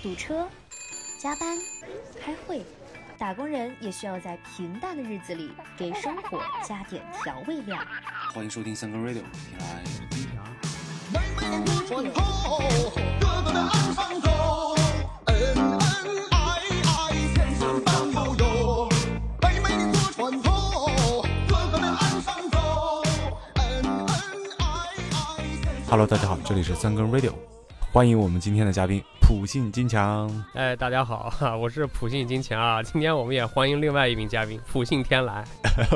堵车、加班、开会，打工人也需要在平淡的日子里给生活加点调味料。欢迎收听三更 radio，平来。妹妹不穿透，哥哥的岸上走，恩恩爱爱，天生般悠悠。妹妹你不穿透，哥哥的岸上走，恩恩爱爱，天生 Hello，大家好，这里是三更 radio，欢迎我们今天的嘉宾普信金强。哎，大家好，哈，我是普信金强啊。今天我们也欢迎另外一名嘉宾普信天来。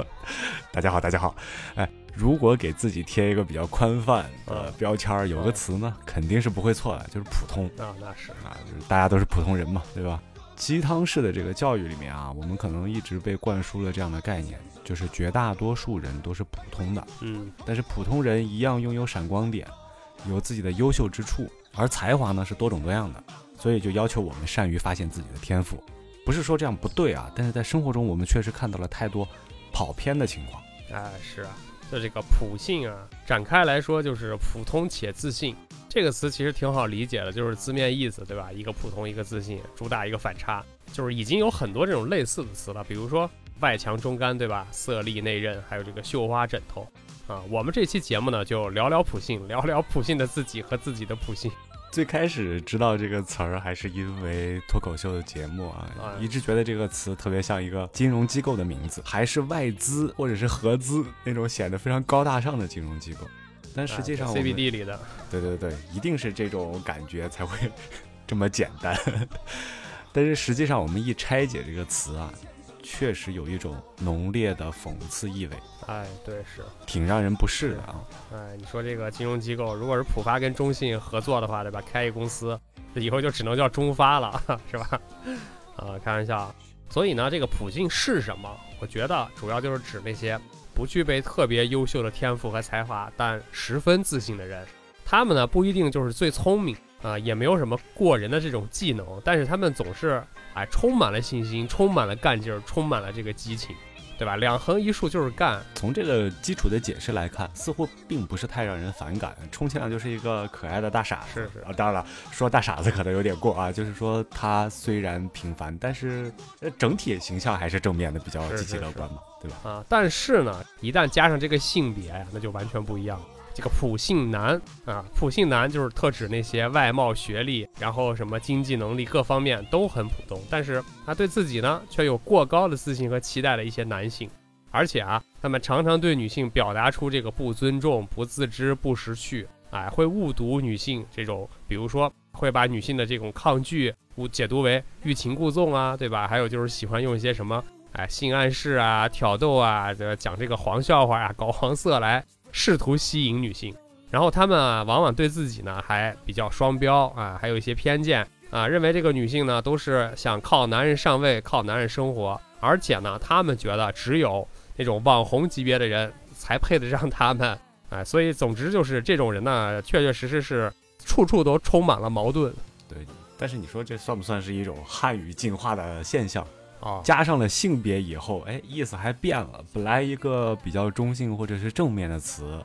大家好，大家好。哎，如果给自己贴一个比较宽泛的嗯标签儿，有个词呢，肯定是不会错的，就是普通啊，那是啊，就是大家都是普通人嘛，对吧？鸡汤式的这个教育里面啊，我们可能一直被灌输了这样的概念，就是绝大多数人都是普通的，嗯，但是普通人一样拥有闪光点，有自己的优秀之处，而才华呢是多种多样的，所以就要求我们善于发现自己的天赋。不是说这样不对啊，但是在生活中我们确实看到了太多跑偏的情况。哎，是啊，就这个普信啊，展开来说就是普通且自信。这个词其实挺好理解的，就是字面意思，对吧？一个普通，一个自信，主打一个反差，就是已经有很多这种类似的词了，比如说外强中干，对吧？色厉内荏，还有这个绣花枕头。啊，我们这期节目呢，就聊聊普信，聊聊普信的自己和自己的普信。最开始知道这个词儿，还是因为脱口秀的节目啊，哎一直觉得这个词特别像一个金融机构的名字，还是外资或者是合资那种显得非常高大上的金融机构。但实际上 CBD 里的，对对对，一定是这种感觉才会 这么简单。但是实际上，我们一拆解这个词啊，确实有一种浓烈的讽刺意味，哎，对，是。挺让人不适的啊。哎，你说这个金融机构，如果是浦发跟中信合作的话，对吧？开一公司，以后就只能叫中发了，是吧？啊，开玩笑。所以呢，这个普信是什么？我觉得主要就是指那些不具备特别优秀的天赋和才华，但十分自信的人。他们呢，不一定就是最聪明啊、也没有什么过人的这种技能，但是他们总是哎充满了信心，充满了干劲儿，充满了这个激情，对吧？两横一竖就是干，从这个基础的解释来看，似乎并不是太让人反感，充其量就是一个可爱的大傻子。是是啊，当然了，说大傻子可能有点过啊，就是说他虽然平凡，但是呃整体形象还是正面的，比较积极是是是乐观嘛，对吧？啊，但是呢，一旦加上这个性别呀，那就完全不一样了。这个普信男啊，普信男就是特指那些外貌、学历，然后什么经济能力各方面都很普通，但是他对自己呢却有过高的自信和期待的一些男性，而且啊，他们常常对女性表达出这个不尊重、不自知、不识趣，哎，会误读女性这种，比如说会把女性的这种抗拒误解读为欲擒故纵啊，对吧？还有就是喜欢用一些什么。哎，性暗示啊，挑逗啊，这讲这个黄笑话啊，搞黄色来试图吸引女性。然后他们啊，往往对自己呢还比较双标啊，还有一些偏见啊，认为这个女性呢都是想靠男人上位，靠男人生活，而且呢，他们觉得只有那种网红级别的人才配得上他们。哎，所以总之就是这种人呢，确确实实是处处都充满了矛盾对。但是你说这算不算是一种汉语进化的现象？啊。加上了性别以后，哎，意思还变了。本来一个比较中性或者是正面的词，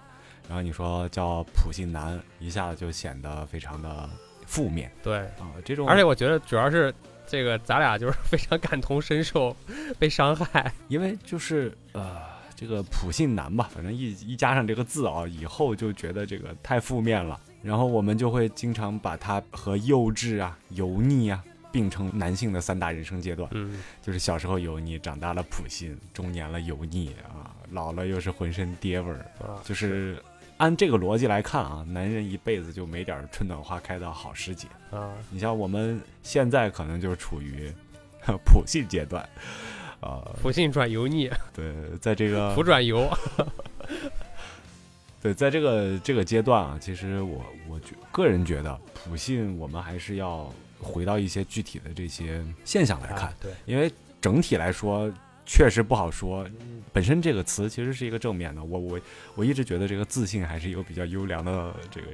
然后你说叫普信男，一下子就显得非常的负面对，啊。这种，而且我觉得主要是这个咱俩就是非常感同身受，被伤害。因为就是呃，这个普信男吧，反正一一加上这个字啊，以后就觉得这个太负面了，然后我们就会经常把它和幼稚啊、油腻啊并称男性的三大人生阶段。嗯，就是小时候油腻，长大了普信，中年了油腻啊，老了又是浑身爹味儿。啊，就是按这个逻辑来看啊，男人一辈子就没点儿春暖花开的好时节。啊，你像我们现在可能就处于 普信阶段，呃，普信转油腻，对，在这个普转油。对，在这个这个阶段啊，其实我我觉个人觉得普信，我们还是要回到一些具体的这些现象来看啊，对，因为整体来说确实不好说。本身这个词其实是一个正面的，我我我一直觉得这个自信还是一个比较优良的这个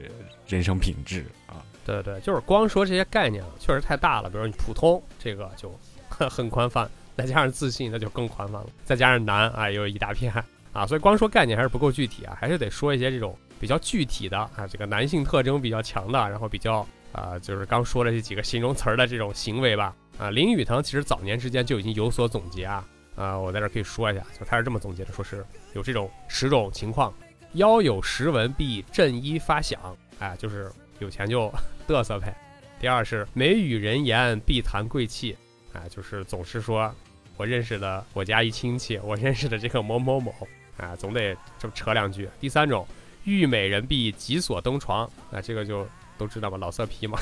人生品质啊。对对，就是光说这些概念确实太大了，比如你普通这个就很宽泛，再加上自信那就更宽泛了，再加上难啊又一大片啊，所以光说概念还是不够具体啊，还是得说一些这种比较具体的啊，这个男性特征比较强的，然后比较啊、就是刚说了这几个形容词儿的这种行为吧。啊、林语堂其实早年之间就已经有所总结啊。啊、我在这可以说一下，就他是这么总结的，说是有这种十种情况：腰有实文必振衣发响，哎，就是有钱就 嘚瑟呗。第二是每与人言必谈贵气，哎，就是总是说我认识的我家一亲戚，我认识的这个某某某，啊，总得这么扯两句。第三种，遇美人必急所登床，啊，这个就都知道吧，老色批嘛。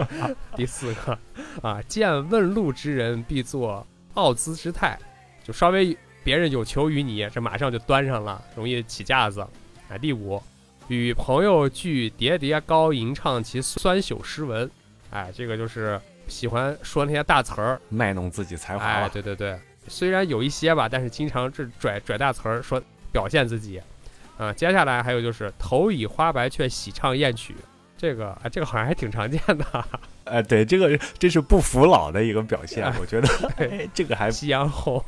第四个，啊，见问路之人必作傲姿之态，就稍微别人有求于你，这马上就端上了，容易起架子。啊，第五，与朋友聚叠叠高吟唱其酸朽诗文，哎，这个就是喜欢说那些大词儿，卖弄自己才华。对对对，虽然有一些吧，但是经常这拽拽大词儿说表现自己。啊、接下来还有就是头以花白却喜唱艳曲，这个啊，这个好像还挺常见的。哎，对，这个这是不服老的一个表现，哎 我觉得哎这个还夕阳红。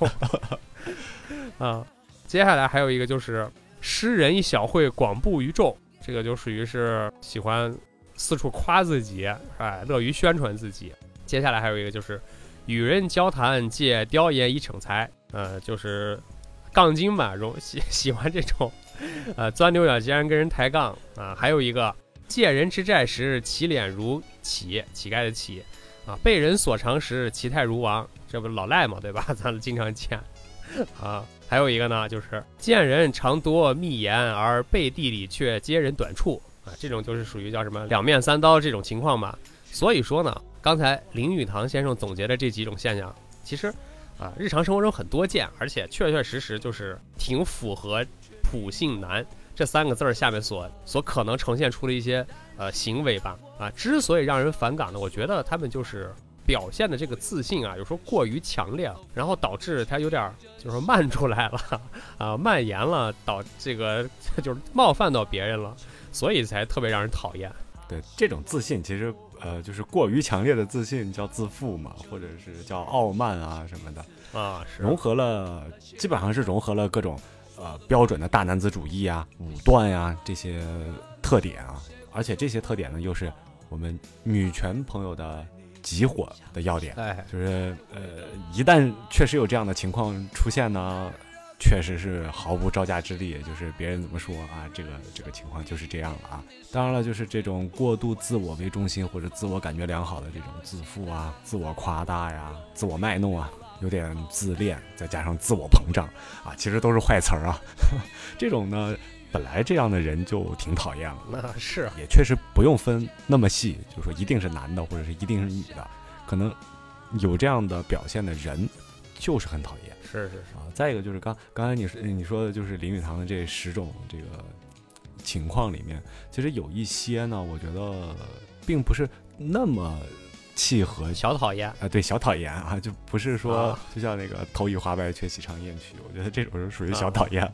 啊，接下来还有一个就是诗人一小会广布于众，这个就属于是喜欢四处夸自己，哎，乐于宣传自己。接下来还有一个就是与人交谈借雕言以逞才，呃，就是杠精嘛，容喜喜欢这种，呃，钻牛角尖跟人抬杠啊、还有一个借人之债时，其脸如乞，乞丐的乞，啊，被人所偿时，其态如王，这不老赖嘛，对吧？咱们经常见啊。还有一个呢，就是见人常多密言，而背地里却揭人短处啊，这种就是属于叫什么两面三刀这种情况嘛。所以说呢，刚才林语堂先生总结的这几种现象，其实啊，日常生活中很多见，而且确确实实就是挺符合“普信男”这三个字儿下面所所可能呈现出的一些呃行为吧。啊，之所以让人反感呢，我觉得他们就是表现的这个自信啊，有时候过于强烈了，然后导致他有点儿就是漫出来了啊，蔓延了，导这个就是冒犯到别人了，所以才特别让人讨厌。对这种自信，其实呃就是过于强烈的自信叫自负嘛，或者是叫傲慢啊什么的，啊，是融合了基本上是融合了各种呃标准的大男子主义啊、武断呀、这些特点啊，而且这些特点呢又是我们女权朋友的急火的要点。哎，就是呃，一旦确实有这样的情况出现呢，确实是毫无招架之力，也就是别人怎么说啊，这个这个情况就是这样了啊。当然了，就是这种过度自我为中心或者自我感觉良好的这种自负啊、自我夸大呀、自我卖弄啊，有点自恋，再加上自我膨胀啊，其实都是坏词儿啊。这种呢，本来这样的人就挺讨厌了。那是也确实不用分那么细，就说一定是男的或者是一定是女的，可能有这样的表现的人就是很讨厌是是是，啊。再一个就是刚刚才你说你说的就是林语堂的这十种这个情况里面，其实有一些呢，我觉得并不是那么契合小讨厌。啊，对，小讨厌啊，就不是说啊就像那个头已花白却喜唱艳曲，我觉得这种是属于小啊讨厌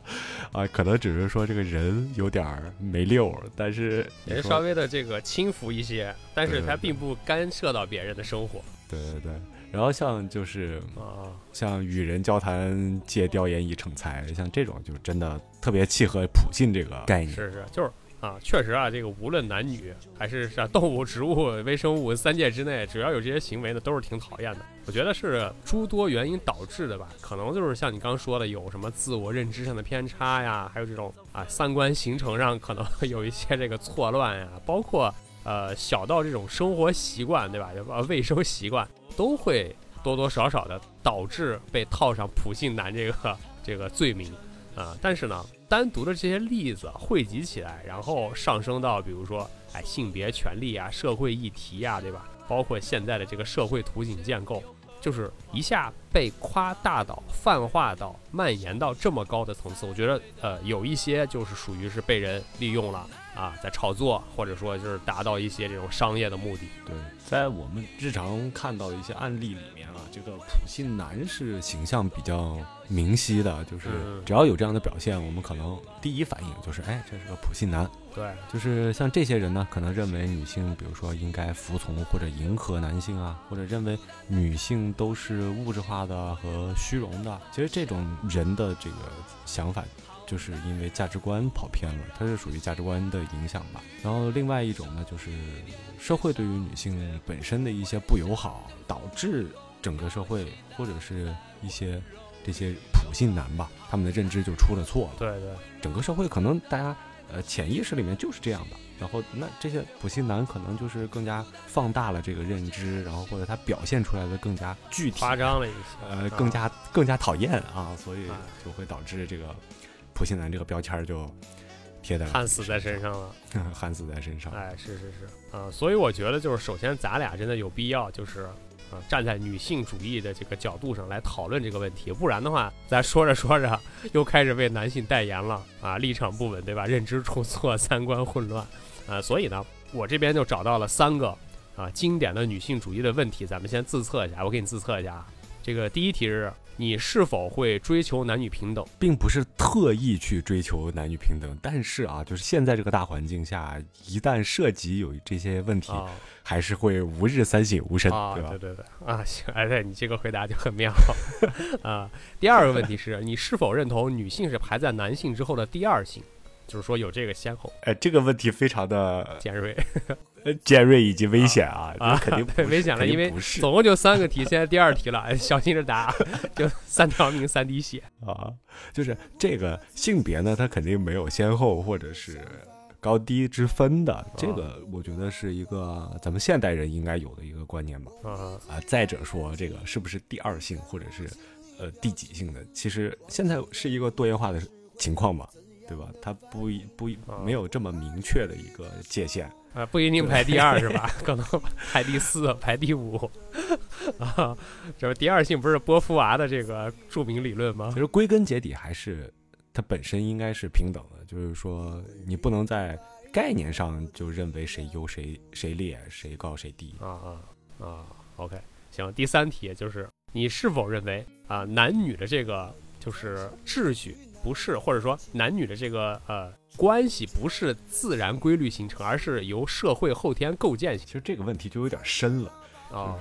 啊，可能只是说这个人有点儿没溜儿，但是也是稍微的这个轻浮一些，但是他并不干涉到别人的生活对对对，然后像就是啊。像与人交谈借雕言以成才，像这种就真的特别契合普信这个概念。是是，就是啊，确实啊，这个无论男女还是是啊动物、植物、微生物三界之内，只要有这些行为呢，都是挺讨厌的。我觉得是诸多原因导致的吧，可能就是像你刚说的，有什么自我认知上的偏差呀，还有这种啊三观形成上可能有一些这个错乱呀，包括呃小到这种生活习惯，对吧？呃卫生习惯都会多多少少的导致被套上普信男这个这个罪名啊。但是呢，单独的这些例子汇集起来，然后上升到比如说哎性别权利啊、社会议题呀、对吧？包括现在的这个社会图景建构，就是一下被夸大到、泛化到、蔓延到这么高的层次，我觉得呃有一些就是属于是被人利用了啊，在炒作，或者说就是达到一些这种商业的目的。对，在我们日常看到的一些案例里啊，这个普信男是形象比较明晰的，就是嗯只要有这样的表现，我们可能第一反应就是，哎，这是个普信男。对，就是像这些人呢，可能认为女性，比如说应该服从或者迎合男性啊，或者认为女性都是物质化的和虚荣的。其实这种人的这个想法，就是因为价值观跑偏了，它是属于价值观的影响吧。然后另外一种呢，就是社会对于女性本身的一些不友好，导致整个社会或者是一些这些普信男吧，他们的认知就出了错了。对对，整个社会可能大家呃潜意识里面就是这样的，然后那这些普信男可能就是更加放大了这个认知，然后或者他表现出来的更加具体，夸张了一些，呃，更加更加讨厌啊，所以啊就会导致这个普信男这个标签就贴在了焊死在身上了。焊死在身上。哎，是是是，啊、所以我觉得就是首先咱俩真的有必要就是。啊，站在女性主义的这个角度上来讨论这个问题，不然的话，咱说着说着又开始为男性代言了啊，立场不稳，对吧？认知出错，三观混乱，啊，所以呢，我这边就找到了三个啊经典的女性主义的问题，咱们先自测一下，我给你自测一下啊。这个第一题是你是否会追求男女平等？并不是特意去追求男女平等，但是啊，就是现在这个大环境下，一旦涉及有这些问题，啊还是会吾日三省吾身，啊，对吧对？对对啊，行，哎，对你这个回答就很妙 啊。第二个问题是你是否认同女性是排在男性之后的第二性？就是说有这个先后，哎，这个问题非常的尖锐呃 尖锐以及危险啊，啊这肯定不危险了因为总共就三个题，现在第二题了，哎小心着答，就三条命三滴血啊，就是这个性别呢，它肯定没有先后或者是高低之分的，这个我觉得是一个咱们现代人应该有的一个观念吧。啊啊，再者说这个是不是第二性或者是呃第几性的，其实现在是一个多元化的情况嘛，对吧？它不一不一啊没有这么明确的一个界限。啊，不一定排第二是吧？可能排第四、排第五啊。这不第二性不是波伏娃的这个著名理论吗其？实归根结底还是它本身应该是平等的，就是说你不能在概念上就认为谁优谁谁劣谁高谁低。啊啊啊！OK，行，第三题就是你是否认为啊，男女的这个就是秩序不是，或者说男女的这个呃关系不是自然规律形成，而是由社会后天构建其实这个问题就有点深了，成啊？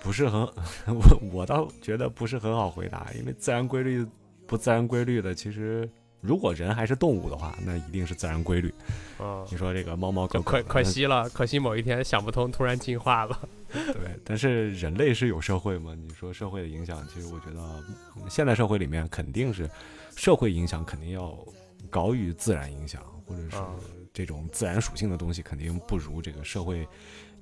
不是很 我我倒觉得不是很好回答，因为自然规律不自然规律的，其实如果人还是动物的话，那一定是自然规律。啊，你说这个猫猫狗狗，可可惜了，可惜某一天想不通，突然进化了。对，但是人类是有社会嘛？你说社会的影响，其实我觉得嗯现代社会里面肯定是社会影响肯定要高于自然影响，或者是啊这种自然属性的东西肯定不如这个社会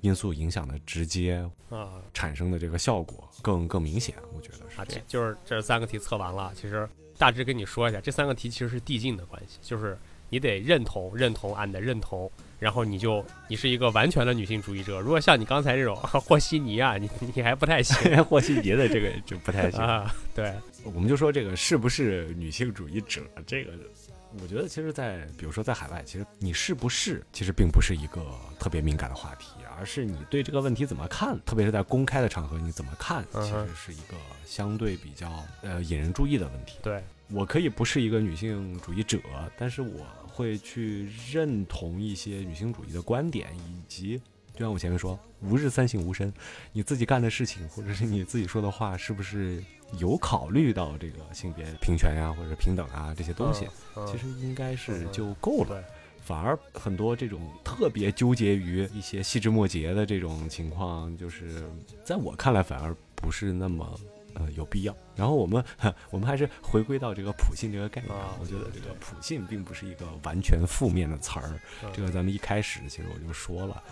因素影响的直接啊产生的这个效果更更明显。我觉得是啊，这这样。就是这三个题测完了。其实大致跟你说一下，这三个题其实是递进的关系，就是你得认同认同按你的认同，然后你就你是一个完全的女性主义者。如果像你刚才这种 和稀泥啊，你你还不太行 和稀泥的这个就不太行。啊。对，我们就说这个是不是女性主义者，这个我觉得其实在，比如说在海外，其实你是不是，其实并不是一个特别敏感的话题，而是你对这个问题怎么看，特别是在公开的场合你怎么看，其实是一个相对比较呃引人注意的问题。对，我可以不是一个女性主义者，但是我会去认同一些女性主义的观点，以及就像我前面说，吾日三省吾身，你自己干的事情或者是你自己说的话，是不是有考虑到这个性别平权呀、或者平等啊这些东西？嗯其实应该是嗯就够了。对反而很多这种特别纠结于一些细枝末节的这种情况，就是在我看来反而不是那么呃有必要。然后我们我们还是回归到这个普信这个概念，啊我觉得这个普信并不是一个完全负面的词儿。嗯这个咱们一开始其实我就说了。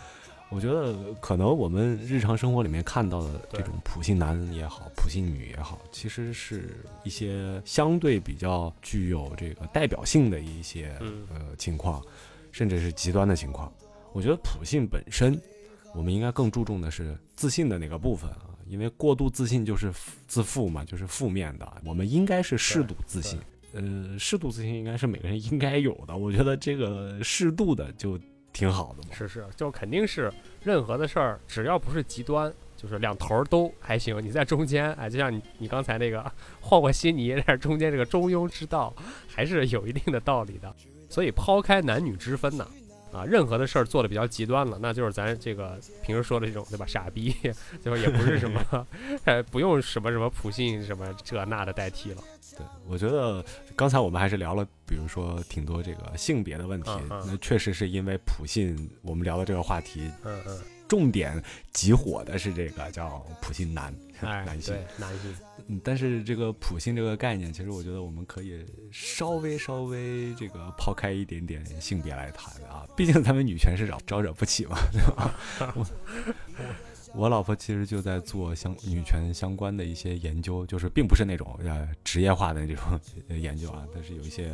我觉得可能我们日常生活里面看到的这种普信男也好，普信女也好，其实是一些相对比较具有这个代表性的一些嗯呃情况，甚至是极端的情况。我觉得普信本身，我们应该更注重的是自信的那个部分啊，因为过度自信就是负自负嘛，就是负面的。我们应该是适度自信，呃，适度自信应该是每个人应该有的。我觉得这个适度的就挺好的嘛。是是，就肯定是任何的事儿，只要不是极端，就是两头儿都还行。你在中间，哎，就像你你刚才那个和和稀泥，但是中间这个中庸之道还是有一定的道理的。所以抛开男女之分呢，啊，任何的事儿做的比较极端了，那就是咱这个平时说的这种对吧？傻逼，最 后也不是什么，呃，不用什么什么普信什么这那的代替了。对，我觉得刚才我们还是聊了，比如说挺多这个性别的问题，嗯嗯那确实是因为普信，我们聊的这个话题，嗯嗯，重点集火的是这个叫普信男，哎，男性对。男性，嗯，但是这个普信这个概念，其实我觉得我们可以稍微稍微这个抛开一点点性别来谈啊，毕竟咱们女权是招招惹不起嘛，对吧？我我老婆其实就在做相女权相关的一些研究，就是并不是那种呃职业化的这种呃研究啊，但是有一些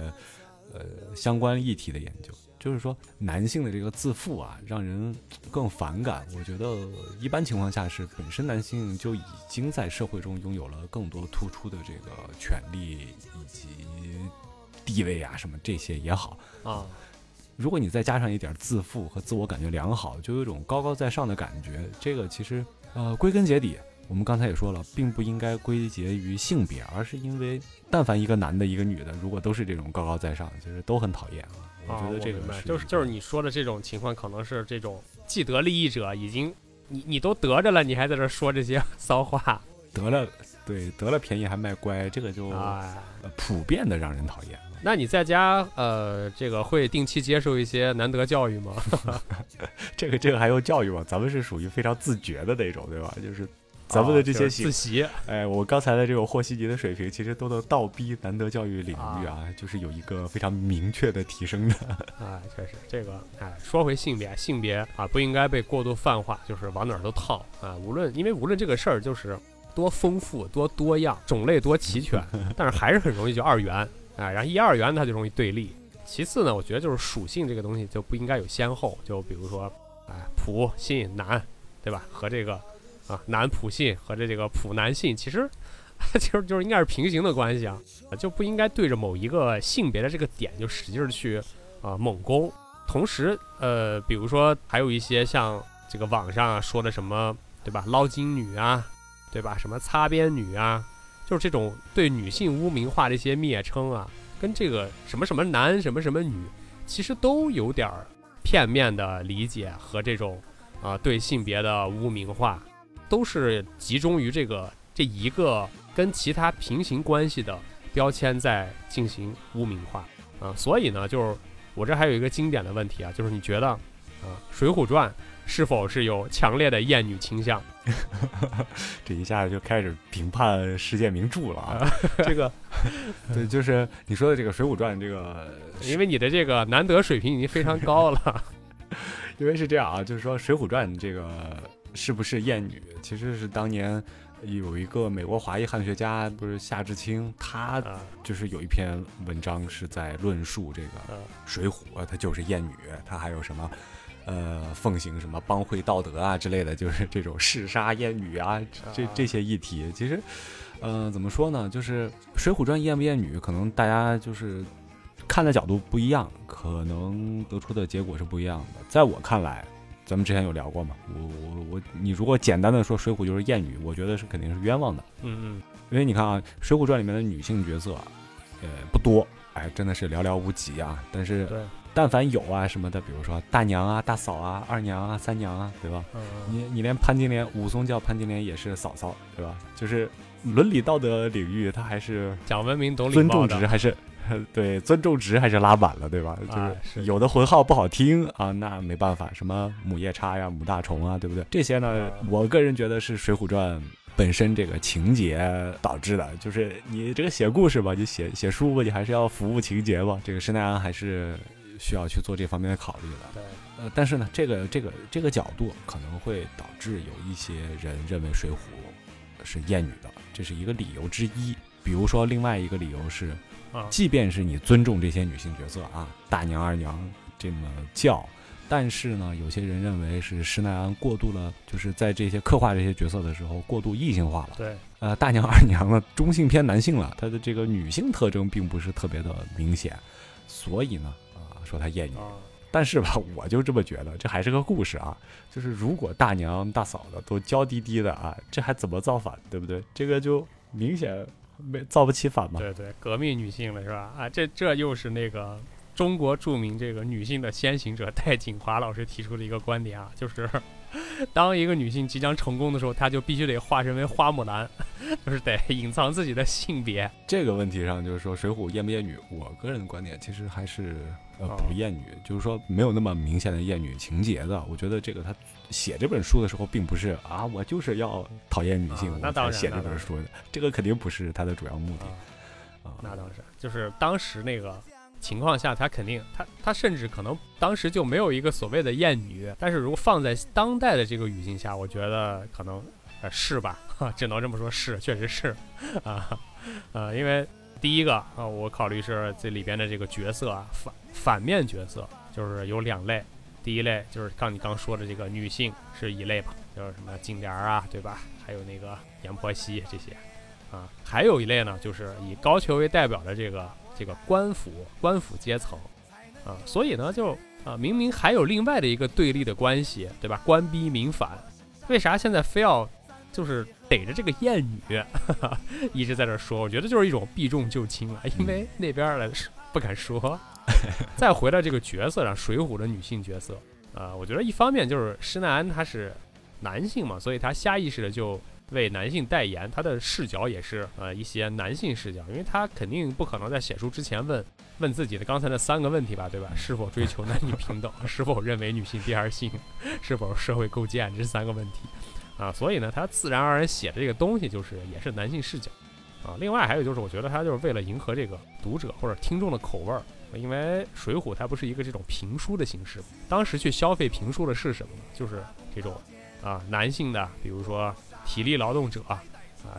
呃相关议题的研究。就是说，男性的这个自负啊，让人更反感。我觉得一般情况下是本身男性就已经在社会中拥有了更多突出的这个权利以及地位啊，什么这些也好。啊，如果你再加上一点自负和自我感觉良好，就有一种高高在上的感觉。这个其实呃，归根结底，我们刚才也说了，并不应该归结于性别，而是因为但凡一个男的，一个女的，如果都是这种高高在上，其实都很讨厌啊。我啊觉得这个就是就是你说的这种情况，可能是这种既得利益者已经你你都得着了，你还在这说这些 骚话，得了，对，得了便宜还卖乖，这个就、哎。呃普遍的让人讨厌。那你在家呃，这个会定期接受一些难得教育吗？这个这个还用教育吗？咱们是属于非常自觉的那种，对吧？就是咱们的这些自习哎，我刚才的这种和稀泥的水平，其实都能倒逼难得教育领域啊，就是有一个非常明确的提升的。啊，确实这个哎，说回性别，性别啊不应该被过度泛化，就是往哪儿都套啊。无论因为无论这个事儿就是多丰富、多多样、种类多齐全，但是还是很容易就二元哎，然后一二元它就容易对立。其次呢，我觉得就是属性这个东西就不应该有先后，就比如说哎普信男，对吧？和这个啊男普信和这这个普男性，其实其实 就是应该是平行的关系啊，就不应该对着某一个性别的这个点就使劲去啊、猛攻。同时，呃，比如说还有一些像这个网上、说的什么，对吧？捞金女啊，对吧？什么擦边女啊，就是这种对女性污名化的一些蔑称啊，跟这个什么什么男、什么什么女，其实都有点片面的理解和这种啊、对性别的污名化，都是集中于这个这一个跟其他平行关系的标签在进行污名化啊。所以呢，就是我这还有一个经典的问题啊，就是你觉得啊，《水浒传》是否是有强烈的厌女倾向？这一下就开始评判世界名著了啊！这个，对，就是你说的这个《水浒传》，这个因为你的这个难得水平已经非常高了。因为是这样啊，就是说《水浒传》这个是不是艳女，其实是当年有一个美国华裔汉学家，不是夏志清，他啊就是有一篇文章是在论述这个嗯水浒，呃它就是艳女，他还有什么。呃，奉行什么帮会道德啊之类的，就是这种嗜杀艳女啊，这这些议题，其实，呃，怎么说呢？就是《水浒传》艳不艳女，可能大家就是看的角度不一样，可能得出的结果是不一样的。在我看来，咱们之前有聊过嘛，我我我，你如果简单的说《水浒》就是厌女，我觉得是肯定是冤枉的，嗯嗯因为你看啊，《水浒传》里面的女性角色啊，呃，不多，哎，真的是寥寥无几啊。但是但凡有啊什么的，比如说大娘啊、大嫂啊、二娘啊、三娘啊，对吧？嗯你你连潘金莲，武松叫潘金莲也是嫂嫂，对吧？就是伦理道德领域，他还是讲文明懂礼尊貌的重值还是对尊重值还是拉满了，对吧？就啊是是有的浑号不好听啊，那没办法，什么母夜叉呀、母大虫啊，对不对？这些呢啊，我个人觉得是《水浒传》。本身这个情节导致的，就是你这个写故事吧，你写写书吧，你还是要服务情节吧。这个施耐庵还是需要去做这方面的考虑的。对，呃，但是呢，这个这个这个角度可能会导致有一些人认为《水浒》是厌女的，这是一个理由之一。比如说，另外一个理由是，啊即便是你尊重这些女性角色啊，大娘、二娘这么叫，但是呢，有些人认为是施耐庵过度了，就是在这些刻画这些角色的时候过度异性化了。对，呃，大娘、二娘呢，中性偏男性了，她的这个女性特征并不是特别的明显，所以呢，啊、说她艳女。啊但是吧，我就这么觉得，这还是个故事啊。就是如果大娘大嫂的都娇滴滴的啊，这还怎么造反，对不对？这个就明显没造不起反嘛。对对，革命女性了是吧？啊，这这又是那个中国著名这个女性的先行者戴锦华老师提出的一个观点啊，就是当一个女性即将成功的时候，她就必须得化身为花木兰，就是得隐藏自己的性别。这个问题上，就是说《水浒》艳不艳女，我个人的观点其实还是呃哦不厌女，就是说没有那么明显的厌女情节的。我觉得这个他写这本书的时候，并不是啊，我就是要讨厌女性，啊那当然写这本书的，这个肯定不是他的主要目的啊，啊。那当然，就是当时那个情况下，他肯定，他他甚至可能当时就没有一个所谓的艳女，但是如果放在当代的这个语境下，我觉得可能呃是吧，哈，只能这么说，是，确实是，啊，呃，因为第一个啊，我考虑是这里边的这个角色啊，反反面角色就是有两类。第一类就是像你刚说的这个女性是一类吧，就是什么金莲啊，对吧？还有那个阎婆惜这些，啊，还有一类呢，就是以高俅为代表的这个这个官府官府阶层，啊，所以呢，就啊，明明还有另外的一个对立的关系，对吧？官逼民反，为啥现在非要就是逮着这个艳女 一直在这说？我觉得就是一种避重就轻了，因为那边儿的是不敢说。再回到这个角色上，《水浒》的女性角色，啊，我觉得一方面就是施耐庵他是男性嘛，所以他下意识的就为男性代言，他的视角也是呃一些男性视角，因为他肯定不可能在写书之前问问自己的刚才那三个问题吧，对吧？是否追求男女平等？是否认为女性第二性？是否社会构建？这三个问题啊，所以呢，他自然而然写的这个东西就是也是男性视角啊。另外还有就是，我觉得他就是为了迎合这个读者或者听众的口味儿。因为《水浒》它不是一个这种评书的形式，当时去消费评书的是什么呢？就是这种啊男性的，比如说体力劳动者啊，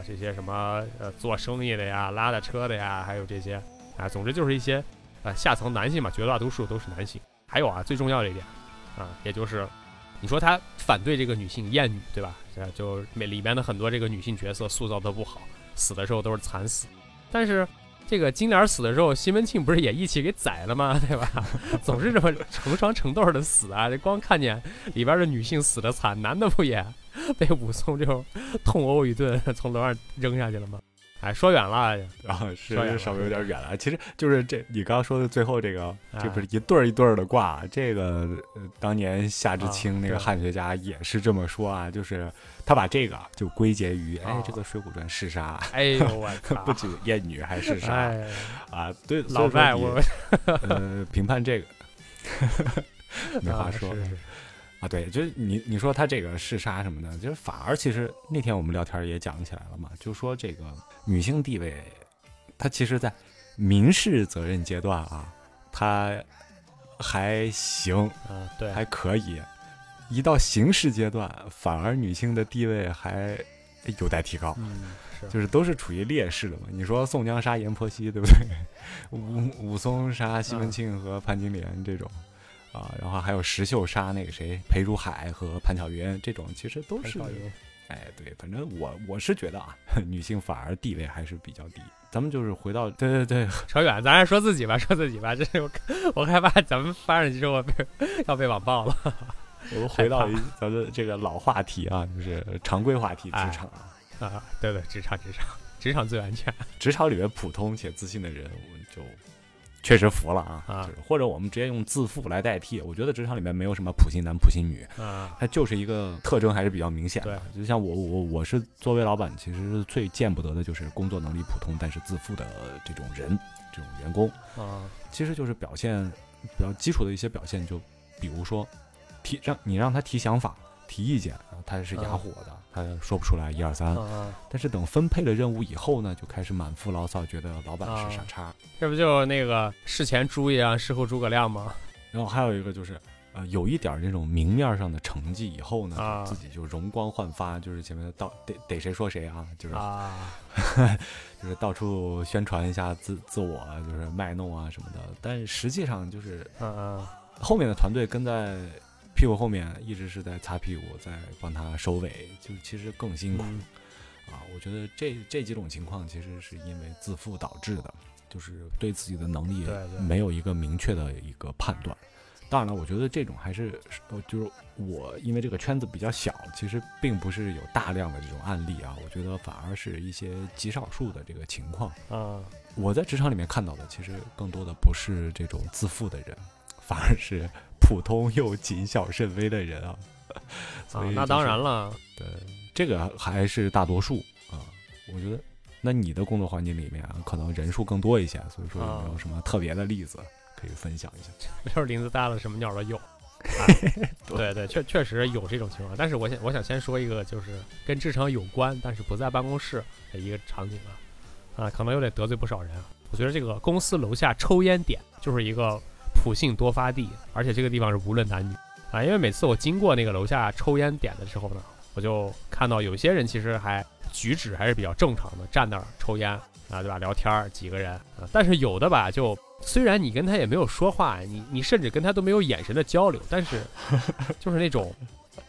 这些什么呃做生意的呀、拉的车的呀，还有这些啊，总之就是一些呃下层男性嘛，绝大多数都是男性。还有啊，最重要的一点啊，也就是你说他反对这个女性艳女，对吧？这就里面的很多这个女性角色塑造的不好，死的时候都是惨死，但是。这个金莲死的时候，西门庆不是也一起给宰了吗？对吧？总是这么成双成对的死啊！这光看见里边的女性死的惨，男的不也被武松就痛殴一顿，从楼上扔下去了吗？哎，说远了啊，是说远了稍微有点远了。其实就是这你刚刚说的最后这个，啊这不是一对儿一对儿的挂，这个呃当年夏志啊清那个汉学家也是这么说啊，就是他把这个就归结于哎啊这个《水浒传》是啥，哎呦我 操！不仅艳女还是杀哎，啊，对，老外我我呃评判这个 没话啊说是是啊，对，就是你你说他这个嗜杀什么的，就是反而其实那天我们聊天也讲起来了嘛，就说这个女性地位，她其实，在民事责任阶段啊，她还行，啊，对，还可以；一到刑事阶段，反而女性的地位还有待提高。嗯是就是都是处于劣势的嘛。你说宋江杀阎婆惜，对不对？武武松杀西门庆和潘金莲这种，啊，然后还有石秀杀那个谁裴如海和潘巧云这种，其实都是，哎，对，反正我我是觉得啊，女性反而地位还是比较低。咱们就是回到，对对对，扯远，咱还是说自己吧，说自己吧。这是我我害怕咱们发上去之后被要被网暴了。我们回到一咱们这个老话题啊，就是常规话题，职哎场啊。啊，对对，职场职场职场最安全。职场里面普通且自信的人，我们就确实服了啊。或者我们直接用自负来代替。我觉得职场里面没有什么普信男、普信女，啊，它就是一个特征还是比较明显的。就像我我我是作为老板，其实最见不得的就是工作能力普通但是自负的这种人，这种员工，啊其实就是表现比较基础的一些表现，就比如说提让你让他提想法、提意见，他是哑火的，他说不出来一二三。啊！但是等分配了任务以后呢，就开始满腹牢骚，觉得老板是傻啊叉。这不就那个事前猪一样，事后诸葛亮吗？然后还有一个就是，呃，有一点儿这种明面上的成绩以后呢，啊自己就容光焕发，就是前面的到逮逮谁说谁啊，就是、啊 就是到处宣传一下自自我，就是卖弄啊什么的。但实际上就是嗯嗯后面的团队跟在屁股后面，一直是在擦屁股，在帮他收尾，就其实更辛苦。嗯啊，我觉得这这几种情况其实是因为自负导致的，就是对自己的能力没有一个明确的一个判断。当然了，我觉得这种还是呃，就是我因为这个圈子比较小，其实并不是有大量的这种案例啊。我觉得反而是一些极少数的这个情况。啊我在职场里面看到的，其实更多的不是这种自负的人，反而是普通又谨小慎微的人啊。所以，啊那当然了，对，这个还是大多数啊。我觉得，那你的工作环境里面啊，可能人数更多一些，所以说有没有啊什么特别的例子可以分享一下？要是林子大了，什么鸟都有。啊对对，确确实有这种情况，但是我想我想先说一个，就是跟职场有关，但是不在办公室的一个场景啊，啊，可能有点得罪不少人啊。我觉得这个公司楼下抽烟点就是一个普信多发地，而且这个地方是无论男女啊，因为每次我经过那个楼下抽烟点的时候呢，我就看到有些人其实还举止还是比较正常的，站那儿抽烟啊，对吧？聊天儿几个人啊，但是有的吧就。虽然你跟他也没有说话，你你甚至跟他都没有眼神的交流，但是 就是那种，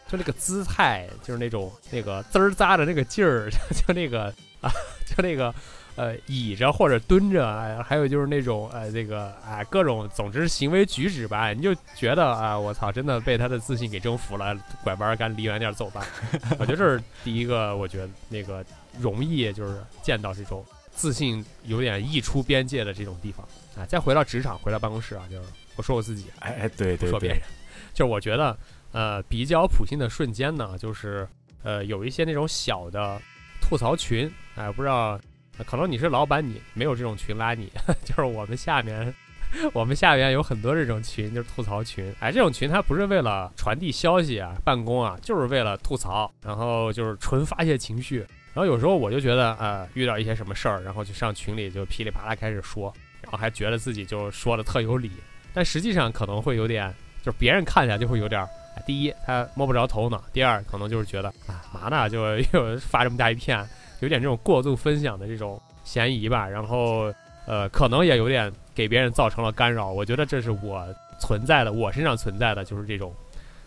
就那个姿态，就是那种那个滋儿扎的那个劲儿，就那个啊，就那个呃倚着或者蹲着，哎，还有就是那种呃这个啊各种，总之行为举止吧，你就觉得啊我操，真的被他的自信给征服了，拐弯儿赶离远点儿走吧。我觉得这是第一个，我觉得那个容易就是见到这种自信有点溢出边界的这种地方。啊，再回到职场，回到办公室啊，就是我说我自己，哎哎，对对对不说别人，，就是我觉得，呃，比较普信的瞬间呢，就是呃，有一些那种小的吐槽群，哎、不知道，呃可能你是老板，你没有这种群拉你，就是我们下面。我们下面有很多这种群，就是吐槽群。哎，这种群它不是为了传递消息啊、办公啊，就是为了吐槽，然后就是纯发泄情绪。然后有时候我就觉得，呃，遇到一些什么事儿，然后就上群里就噼里啪啦开始说，然后还觉得自己就说的特有理，但实际上可能会有点，就是别人看起来就会有点，第一他摸不着头脑，第二可能就是觉得啊嘛呢，就 又发这么大一片，有点这种过度分享的这种嫌疑吧，然后呃可能也有点给别人造成了干扰，我觉得这是我存在的，我身上存在的就是这种，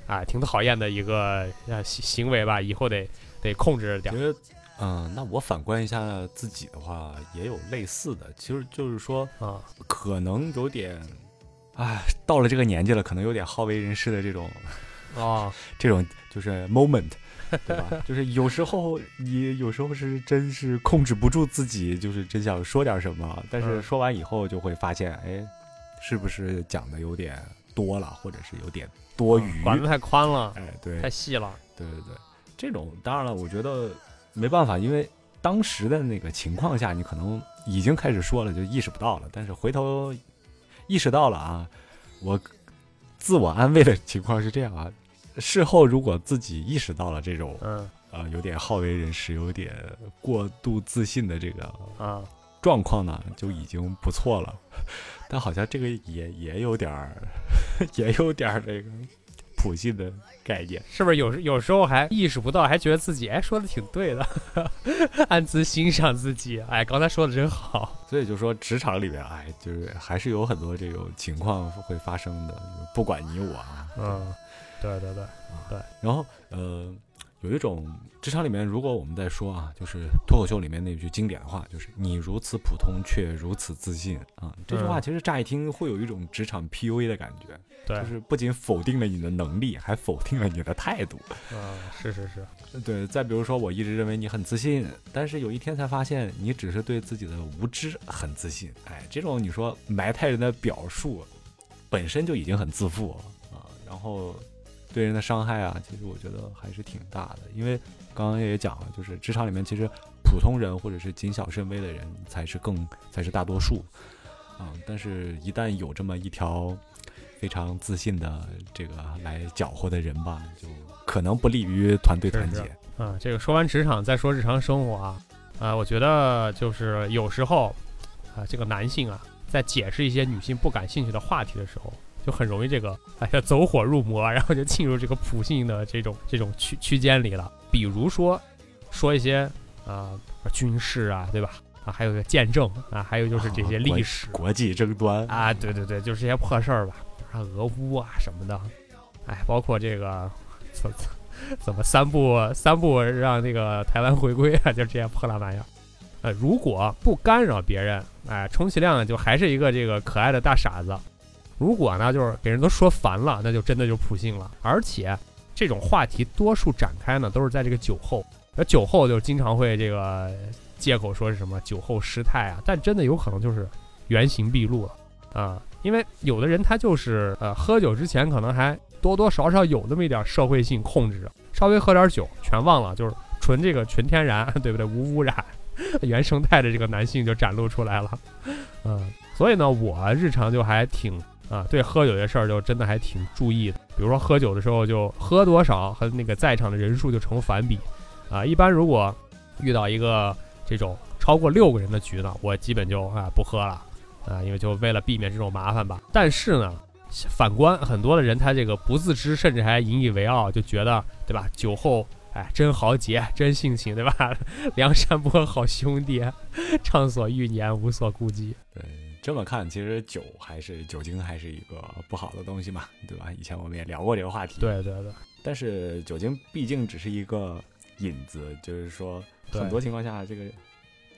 啊挺讨厌的一个呃行行为吧，以后得得控制点嗯、那我反观一下自己的话，也有类似的，其实就是说，啊，可能有点，哎，到了这个年纪了，可能有点好为人师的这种啊，这种就是 moment，对吧？就是有时候你有时候是真是控制不住自己，就是真想说点什么，但是嗯说完以后就会发现，哎，是不是讲的有点多了，或者是有点多余？管得太宽了，哎，对，太细了。对对对，这种当然了，我觉得没办法，因为当时的那个情况下，你可能已经开始说了，就意识不到了。但是回头意识到了啊，我自我安慰的情况是这样啊，事后如果自己意识到了这种嗯呃有点好为人师、有点过度自信的这个啊，状况呢，就已经不错了。但好像这个也也有点儿，也有点儿这个普信的概念。是不是有时有时候还意识不到，还觉得自己哎说的挺对的，暗自欣赏自己。哎，刚才说的真好。所以就说职场里面，哎，就是还是有很多这种情况会发生的，不管你我啊。嗯，对对对对，然后呃，有一种职场里面，如果我们在说啊，就是脱口秀里面那句经典的话，就是“你如此普通却如此自信”啊，这句话嗯其实乍一听会有一种职场 PUA 的感觉，对，就是不仅否定了你的能力，还否定了你的态度。嗯，是是是，对，再比如说，我一直认为你很自信，但是有一天才发现你只是对自己的无知很自信。哎，这种你说埋汰人的表述，本身就已经很自负啊，然后对人的伤害啊，其实我觉得还是挺大的。因为刚刚也讲了，就是职场里面其实普通人或者是谨小慎微的人才是更才是大多数啊，但是一旦有这么一条非常自信的这个来搅和的人吧，就可能不利于团队团结。啊，这个说完职场，再说日常生活啊，啊，我觉得就是有时候啊，这个男性啊，在解释一些女性不感兴趣的话题的时候，就很容易这个哎呀走火入魔，然后就进入这个普信的这种这种区区间里了。比如说说一些啊军事啊，对吧？啊，还有个见证啊，还有就是这些历史国际争端啊，对对对，就是这些破事儿吧，啊，俄乌啊什么的，哎，包括这个怎怎 怎么三步三步让那个台湾回归啊，就这些破烂玩意儿。呃，如果不干扰别人，哎，充其量就还是一个这个可爱的大傻子。如果呢，就是给人都说烦了，那就真的就普信了。而且这种话题多数展开呢，都是在这个酒后，那酒后就经常会这个借口说是什么酒后失态啊，但真的有可能就是原形毕露了啊。因为有的人他就是呃喝酒之前可能还多多少少有那么一点社会性控制，稍微喝点酒全忘了，就是纯这个纯天然，对不对？无污染，原生态的这个男性就展露出来了。嗯，所以呢，我日常就还挺啊，对喝酒这事儿就真的还挺注意的。比如说喝酒的时候，就喝多少和那个在场的人数就成反比啊。一般如果遇到一个这种超过六个人的局呢，我基本就啊不喝了啊，因为就为了避免这种麻烦吧。但是呢，反观很多的人，他这个不自知，甚至还引以为傲，就觉得对吧？酒后哎，真豪杰，真性情，对吧？梁山伯好兄弟，畅所欲言，无所顾忌。对，这么看，其实酒还是酒精还是一个不好的东西嘛，对吧？以前我们也聊过这个话题。，对对对，但是酒精毕竟只是一个引子，就是说很多情况下，这个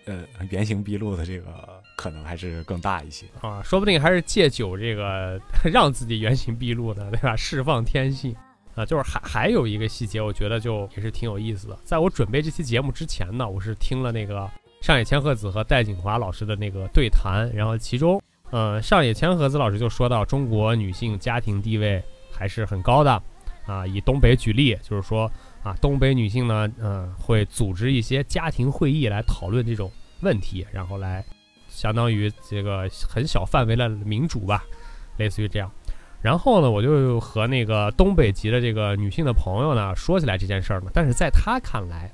呃原形毕露的这个可能还是更大一些。啊，说不定还是借酒这个 让自己原形毕露的，对吧？释放天性啊，就是还还有一个细节，我觉得就也是挺有意思的。在我准备这期节目之前呢，我是听了那个上野千鹤子和戴锦华老师的那个对谈，然后其中，呃，上野千鹤子老师就说到中国女性家庭地位还是很高的啊，以东北举例，就是说啊，东北女性呢，嗯、会组织一些家庭会议来讨论这种问题，然后来相当于这个很小范围的民主吧，类似于这样。然后呢，我就和那个东北籍的这个女性的朋友呢说起来这件事儿嘛，但是在她看来，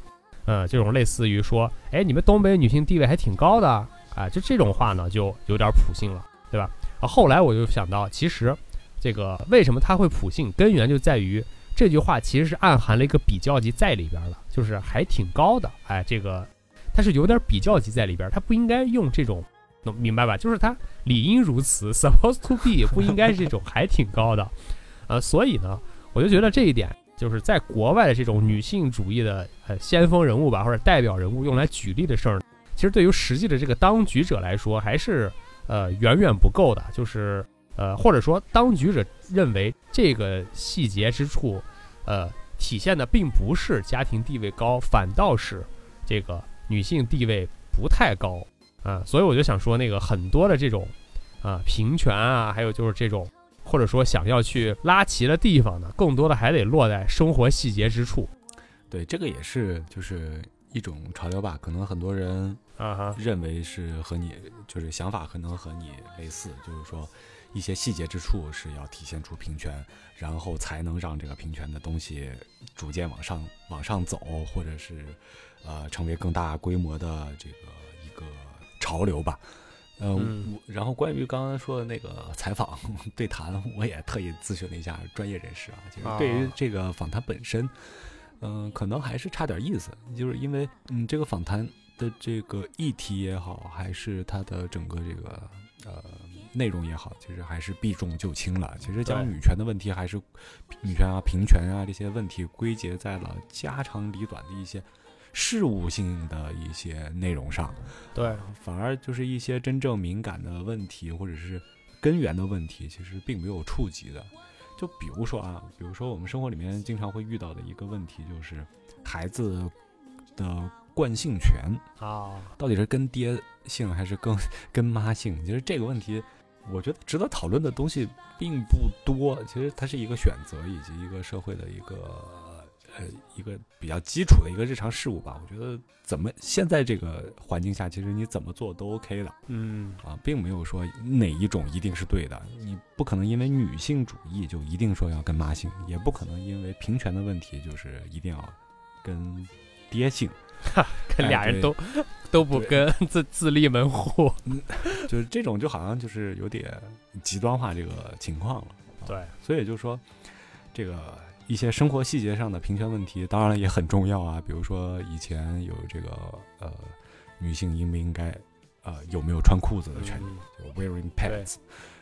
嗯，这种类似于说，哎，你们东北女性地位还挺高的啊，就这种话呢，就有点普性了，对吧？啊，后来我就想到，其实这个为什么它会普性，根源就在于这句话其实是暗含了一个比较级在里边的，就是还挺高的，哎，这个它是有点比较级在里边，它不应该用这种，能明白吧？就是它理应如此，supposed to be 不应该是这种还挺高的，呃，所以呢，我就觉得这一点就是在国外的这种女性主义的呃先锋人物吧，或者代表人物用来举例的事儿，其实对于实际的这个当局者来说，还是呃远远不够的，就是呃或者说当局者认为这个细节之处，呃体现的并不是家庭地位高，反倒是这个女性地位不太高啊、所以我就想说，那个很多的这种啊平权啊，还有就是这种或者说想要去拉齐的地方呢，更多的还得落在生活细节之处对，这个也是就是一种潮流吧，可能很多人啊哈，认为是和你就是想法可能和你类似，就是说一些细节之处是要体现出平权，然后才能让这个平权的东西逐渐往上往上走，或者是呃成为更大规模的这个一个潮流吧。呃，嗯。我然后关于刚刚说的那个采访 对谈，我也特意咨询了一下专业人士啊，就是对于啊这个访谈本身，嗯、可能还是差点意思，就是因为嗯，这个访谈的这个议题也好，还是它的整个这个呃内容也好，其实还是避重就轻了。其实将女权的问题，还是女权啊、平权啊这些问题归结在了家长里短的一些事务性的一些内容上。对，反而就是一些真正敏感的问题，或者是根源的问题，其实并没有触及的。就比如说啊，比如说我们生活里面经常会遇到的一个问题，就是孩子的惯性权啊，到底是跟爹姓还是跟跟妈姓？其实这个问题，我觉得值得讨论的东西并不多。其实它是一个选择，以及一个社会的一个呃一个比较基础的一个日常事务吧。我觉得怎么现在这个环境下，其实你怎么做都 OK 的嗯，啊，并没有说哪一种一定是对的。你不可能因为女性主义就一定说要跟妈姓，也不可能因为平权的问题就是一定要跟爹姓。跟哎对俩人都、都不跟，自自立门户，就是这种就好像就是有点极端化这个情况了。对，所以就说这个一些生活细节上的平权问题，当然了也很重要啊。比如说以前有这个呃，女性应不应该呃有没有穿裤子的权利，嗯就 wearing pants，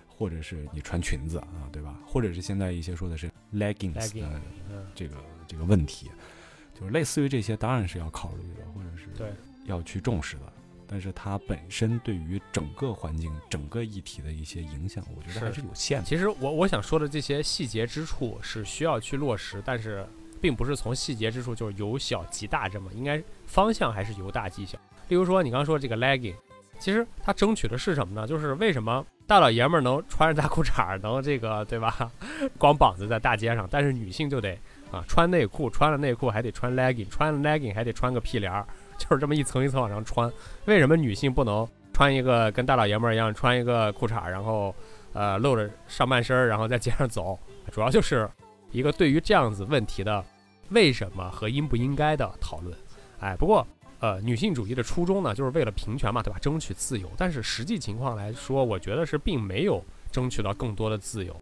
或者是你穿裙子啊，对吧？或者是现在一些说的是 leggings 的这个这个问题，就是类似于这些，当然是要考虑的，或者是对要去重视的。但是它本身对于整个环境、整个议题的一些影响，我觉得还是有限的。其实我我想说的这些细节之处是需要去落实，但是并不是从细节之处就是由小及大这么，应该方向还是由大及小。例如说你刚刚说这个 legging，其实它争取的是什么呢？就是为什么大老爷们儿能穿着大裤衩儿，能这个对吧？光膀子在大街上，但是女性就得啊穿内裤，穿了内裤还得穿 legging，穿了 legging 还得穿个屁帘儿，就是这么一层一层往上穿。为什么女性不能穿一个跟大老爷们儿一样穿一个裤衩，然后呃露着上半身，然后在街上走？主要就是一个对于这样子问题的为什么和应不应该的讨论。哎，不过呃，女性主义的初衷呢，就是为了平权嘛，对吧？争取自由。但是实际情况来说，我觉得是并没有争取到更多的自由。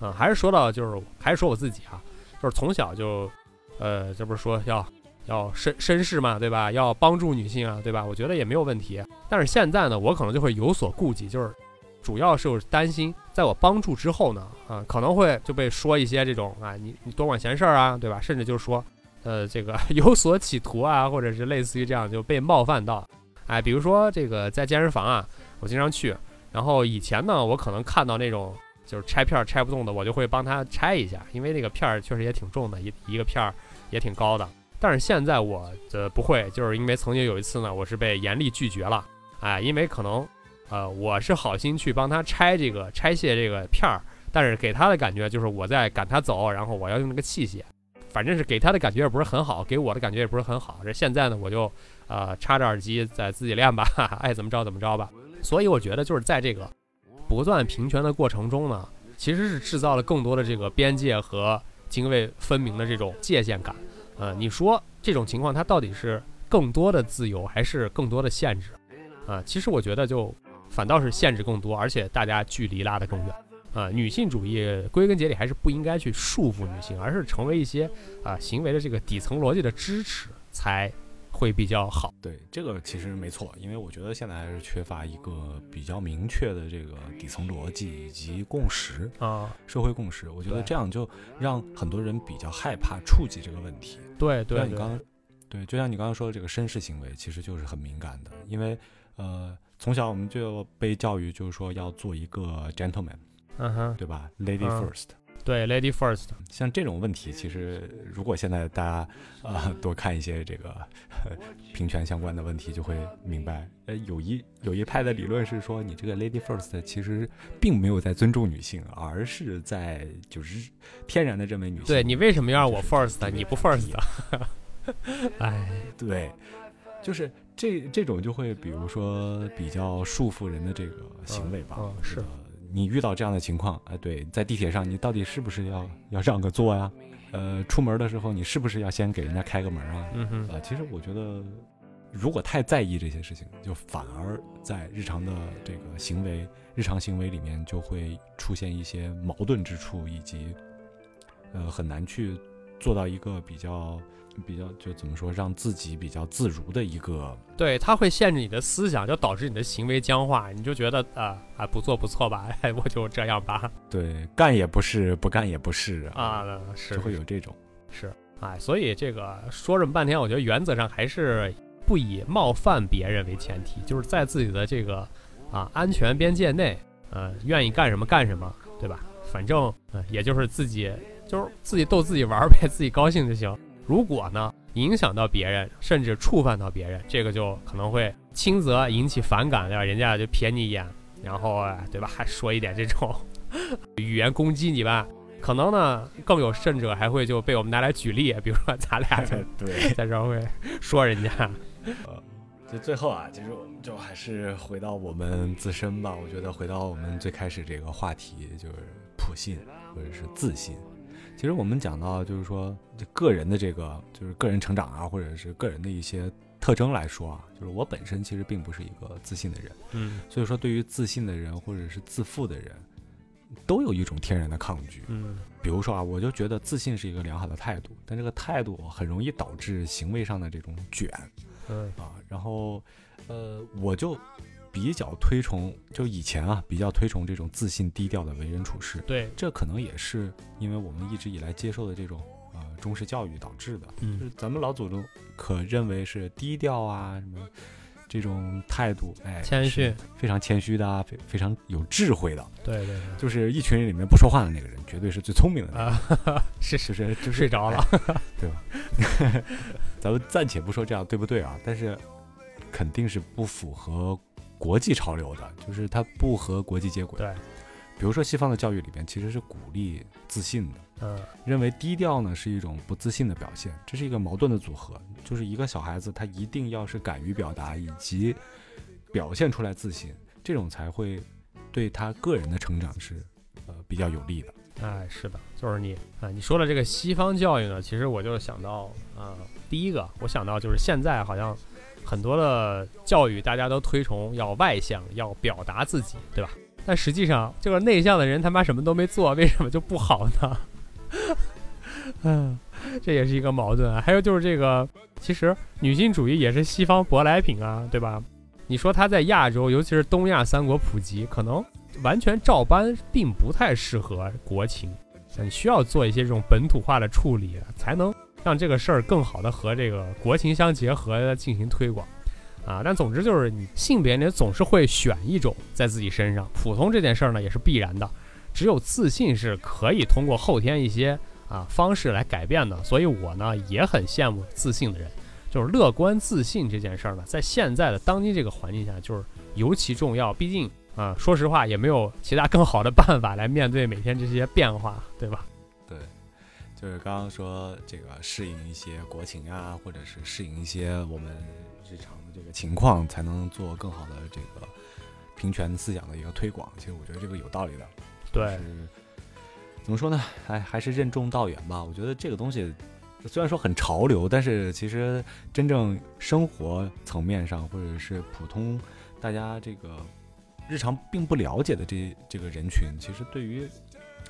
嗯，还是说到就是还是说我自己啊，就是从小就，呃，这不是说要要绅绅士嘛，对吧？要帮助女性啊，对吧？我觉得也没有问题。但是现在呢，我可能就会有所顾忌，就是主要是担心，在我帮助之后呢，啊，可能会就被说一些这种啊，你你多管闲事儿啊，对吧？甚至就是说。呃，这个 有所企图啊，或者是类似于这样就被冒犯到，哎，比如说这个在健身房啊，我经常去，然后以前呢，我可能看到那种就是拆片拆不动的，我就会帮他拆一下，因为那个片儿确实也挺重的，一一个片儿也挺高的。但是现在我呃不会，就是因为曾经有一次呢，我是被严厉拒绝了，哎，因为可能呃我是好心去帮他拆这个拆卸这个片儿，但是给他的感觉就是我在赶他走，然后我要用那个器械。反正是给他的感觉也不是很好，给我的感觉也不是很好。这现在呢，我就呃插着耳机在自己练吧，爱怎么着怎么着吧。所以我觉得就是在这个不断平权的过程中呢，其实是制造了更多的这个边界和泾渭分明的这种界限感。呃，你说这种情况它到底是更多的自由还是更多的限制？啊，其实我觉得就反倒是限制更多，而且大家距离拉得更远。啊，女性主义归根结底还是不应该去束缚女性，而是成为一些啊行为的这个底层逻辑的支持，才会比较好。对，这个其实没错，因为我觉得现在还是缺乏一个比较明确的这个底层逻辑以及共识啊，社会共识。我觉得这样就让很多人比较害怕触及这个问题。对对像你刚刚，对，就像你刚刚说的这个绅士行为，其实就是很敏感的，因为呃，从小我们就被教育，就是说要做一个 gentleman，嗯哼，对吧？Lady 嗯 first。对，Lady First，像这种问题，其实如果现在大家呃多看一些这个呃平权相关的问题，就会明白，呃，有一有一派的理论是说，你这个 lady first 其实并没有在尊重女性，而是在就是天然的认为女性对你为什么要让我 First，你不 First？哎，对，就是这这种就会比如说比较束缚人的这个行为吧，是你遇到这样的情况，哎，对，在地铁上你到底是不是要要让个座呀？呃，出门的时候你是不是要先给人家开个门啊？嗯哼，呃，其实我觉得，如果太在意这些事情，就反而在日常的这个行为、日常行为里面就会出现一些矛盾之处，以及呃很难去做到一个比较比较就怎么说，让自己比较自如的一个。对，它会限制你的思想，就导致你的行为僵化，你就觉得啊啊不做不错吧，哎，我就这样吧，对干也不是，不干也不是啊，是就会有这种。是，哎，所以这个说这么半天，我觉得原则上还是不以冒犯别人为前提，就是在自己的这个啊安全边界内，呃，愿意干什么干什么，对吧？反正呃，也就是自己就是自己逗自己玩儿呗，自己高兴就行。如果呢影响到别人，甚至触犯到别人，这个就可能会轻则引起反感，对吧？人家就瞥你一眼，然后啊对吧，还说一点这种 语言攻击你吧。可能呢，更有甚者还会就被我们拿来举例，比如说咱俩在 对。在这儿会说人家，就最后啊，其实我们就还是回到我们自身吧。我觉得回到我们最开始这个话题，就是普信或者是自信。其实我们讲到，就是说，个人的这个，就是个人成长啊，或者是个人的一些特征来说啊，就是我本身其实并不是一个自信的人，嗯所以说对于自信的人或者是自负的人，都有一种天然的抗拒。嗯比如说啊，我就觉得自信是一个良好的态度，但这个态度很容易导致行为上的这种卷。嗯啊，然后，呃，我就比较推崇，就以前啊，比较推崇这种自信低调的为人处事，对，这可能也是因为我们一直以来接受的这种呃中式教育导致的，就嗯是咱们老祖宗可认为是低调啊什么。这种态度，哎，谦虚非常谦虚的啊，非非常有智慧的，对对对就是一群人里面不说话的那个人，绝对是最聪明的那个人。啊，是是是就是睡着了，哎对吧？咱们暂且不说这样对不对啊，但是肯定是不符合国际潮流的，就是它不和国际接轨。对，比如说西方的教育里边其实是鼓励自信的，嗯认为低调呢是一种不自信的表现，这是一个矛盾的组合。就是一个小孩子他一定要是敢于表达以及表现出来自信，这种才会对他个人的成长是呃比较有利的。哎，是的，就是你啊，你说了这个西方教育呢，其实我就想到啊、第一个我想到就是现在好像很多的教育大家都推崇要外向，要表达自己，对吧？但实际上这个内向的人他妈什么都没做，为什么就不好呢？嗯，这也是一个矛盾。还有就是这个，其实女性主义也是西方舶来品啊，对吧？你说它在亚洲，尤其是东亚三国普及，可能完全照搬并不太适合国情，你需要做一些这种本土化的处理，才能让这个事儿更好的和这个国情相结合进行推广。啊，但总之就是你性别你总是会选一种在自己身上，普通这件事儿呢也是必然的，只有自信是可以通过后天一些啊方式来改变的。所以我呢也很羡慕自信的人，就是乐观自信这件事儿呢，在现在的当今这个环境下，就是尤其重要。毕竟啊，说实话也没有其他更好的办法来面对每天这些变化，对吧？对，就是刚刚说这个适应一些国情啊，或者是适应一些我们日常的这个情况，才能做更好的这个平权思想的一个推广。其实我觉得这个有道理的。对怎么说呢？还还是任重道远吧。我觉得这个东西虽然说很潮流，但是其实真正生活层面上，或者是普通大家这个日常并不了解的这这个人群，其实对于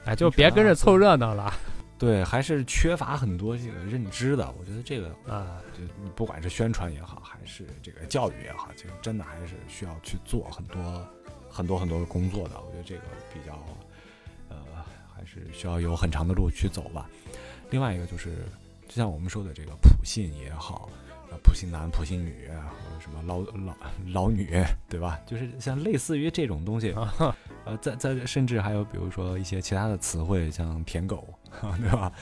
哎，就别跟着凑热闹了对还是缺乏很多这个认知的。我觉得这个啊。就你不管是宣传也好，还是这个教育也好，其实真的还是需要去做很多很多很多的工作的。我觉得这个比较呃，还是需要有很长的路去走吧。另外一个就是，就像我们说的这个普信也好，呃，普信男、普信女，什么老老老女，对吧？就是像类似于这种东西，啊，呃，在在甚至还有比如说一些其他的词汇，像舔狗，对吧？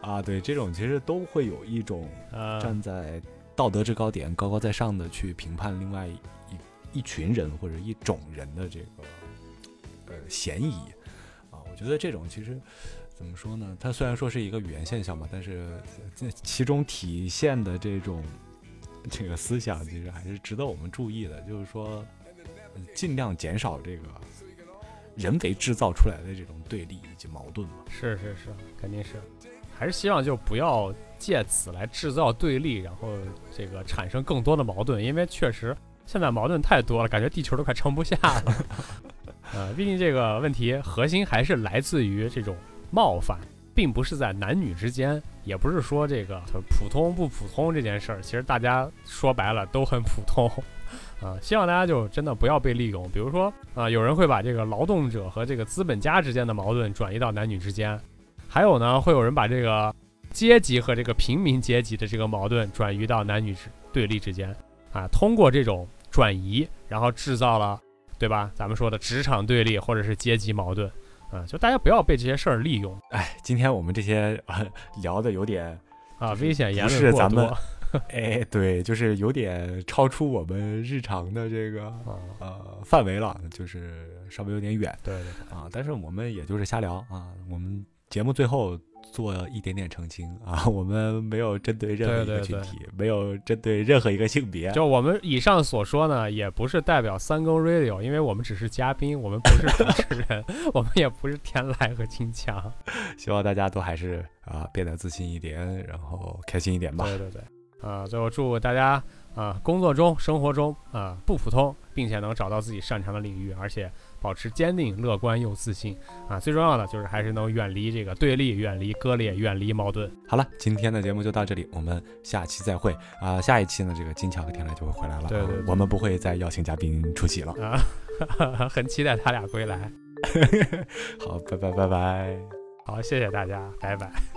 啊，对，这种其实都会有一种呃，站在道德制高点高高在上的去评判另外一一群人或者一种人的这个呃嫌疑啊，我觉得这种其实怎么说呢？它虽然说是一个语言现象嘛，但是这其中体现的这种 这个思想，其实还是值得我们注意的。就是说，尽量减少这个人为制造出来的这种对立以及矛盾嘛。是是是，肯定是，还是希望就不要借此来制造对立，然后这个产生更多的矛盾，因为确实现在矛盾太多了，感觉地球都快撑不下了。呃，毕竟这个问题核心还是来自于这种冒犯，并不是在男女之间，也不是说这个普通不普通这件事儿，其实大家说白了都很普通。啊、希望大家就真的不要被利用。比如说，啊、有人会把这个劳动者和这个资本家之间的矛盾转移到男女之间，还有呢，会有人把这个阶级和这个平民阶级的这个矛盾转移到男女之对立之间，啊，通过这种转移，然后制造了，对吧？咱们说的职场对立或者是阶级矛盾，啊，就大家不要被这些事儿利用哎，今天我们这些、呃、聊的有点。啊，危险言不论过是咱们多 哎，对，就是有点超出我们日常的这个啊，呃范围了，就是稍微有点远对对对。啊。但是我们也就是瞎聊啊，我们节目最后做一点点澄清啊，我们没有针对任何一对对对个群体，没有针对任何一个性别。就我们以上所说呢，也不是代表三更 radio，因为我们只是嘉宾，我们不是主持人，我们也不是天籁和金强。希望大家都还是啊变得自信一点，然后开心一点吧。对对对，啊，最后祝大家啊工作中、生活中啊不普通，并且能找到自己擅长的领域，而且保持坚定、乐观又自信啊。最重要的就是还是能远离这个对立、远离割裂、远离矛盾。好了，今天的节目就到这里，我们下期再会啊、下一期呢，这个金巧和天籁就会回来了。对对对我们不会再邀请嘉宾出席了。啊，很期待他俩归来。好，拜拜拜拜。好，谢谢大家，拜拜。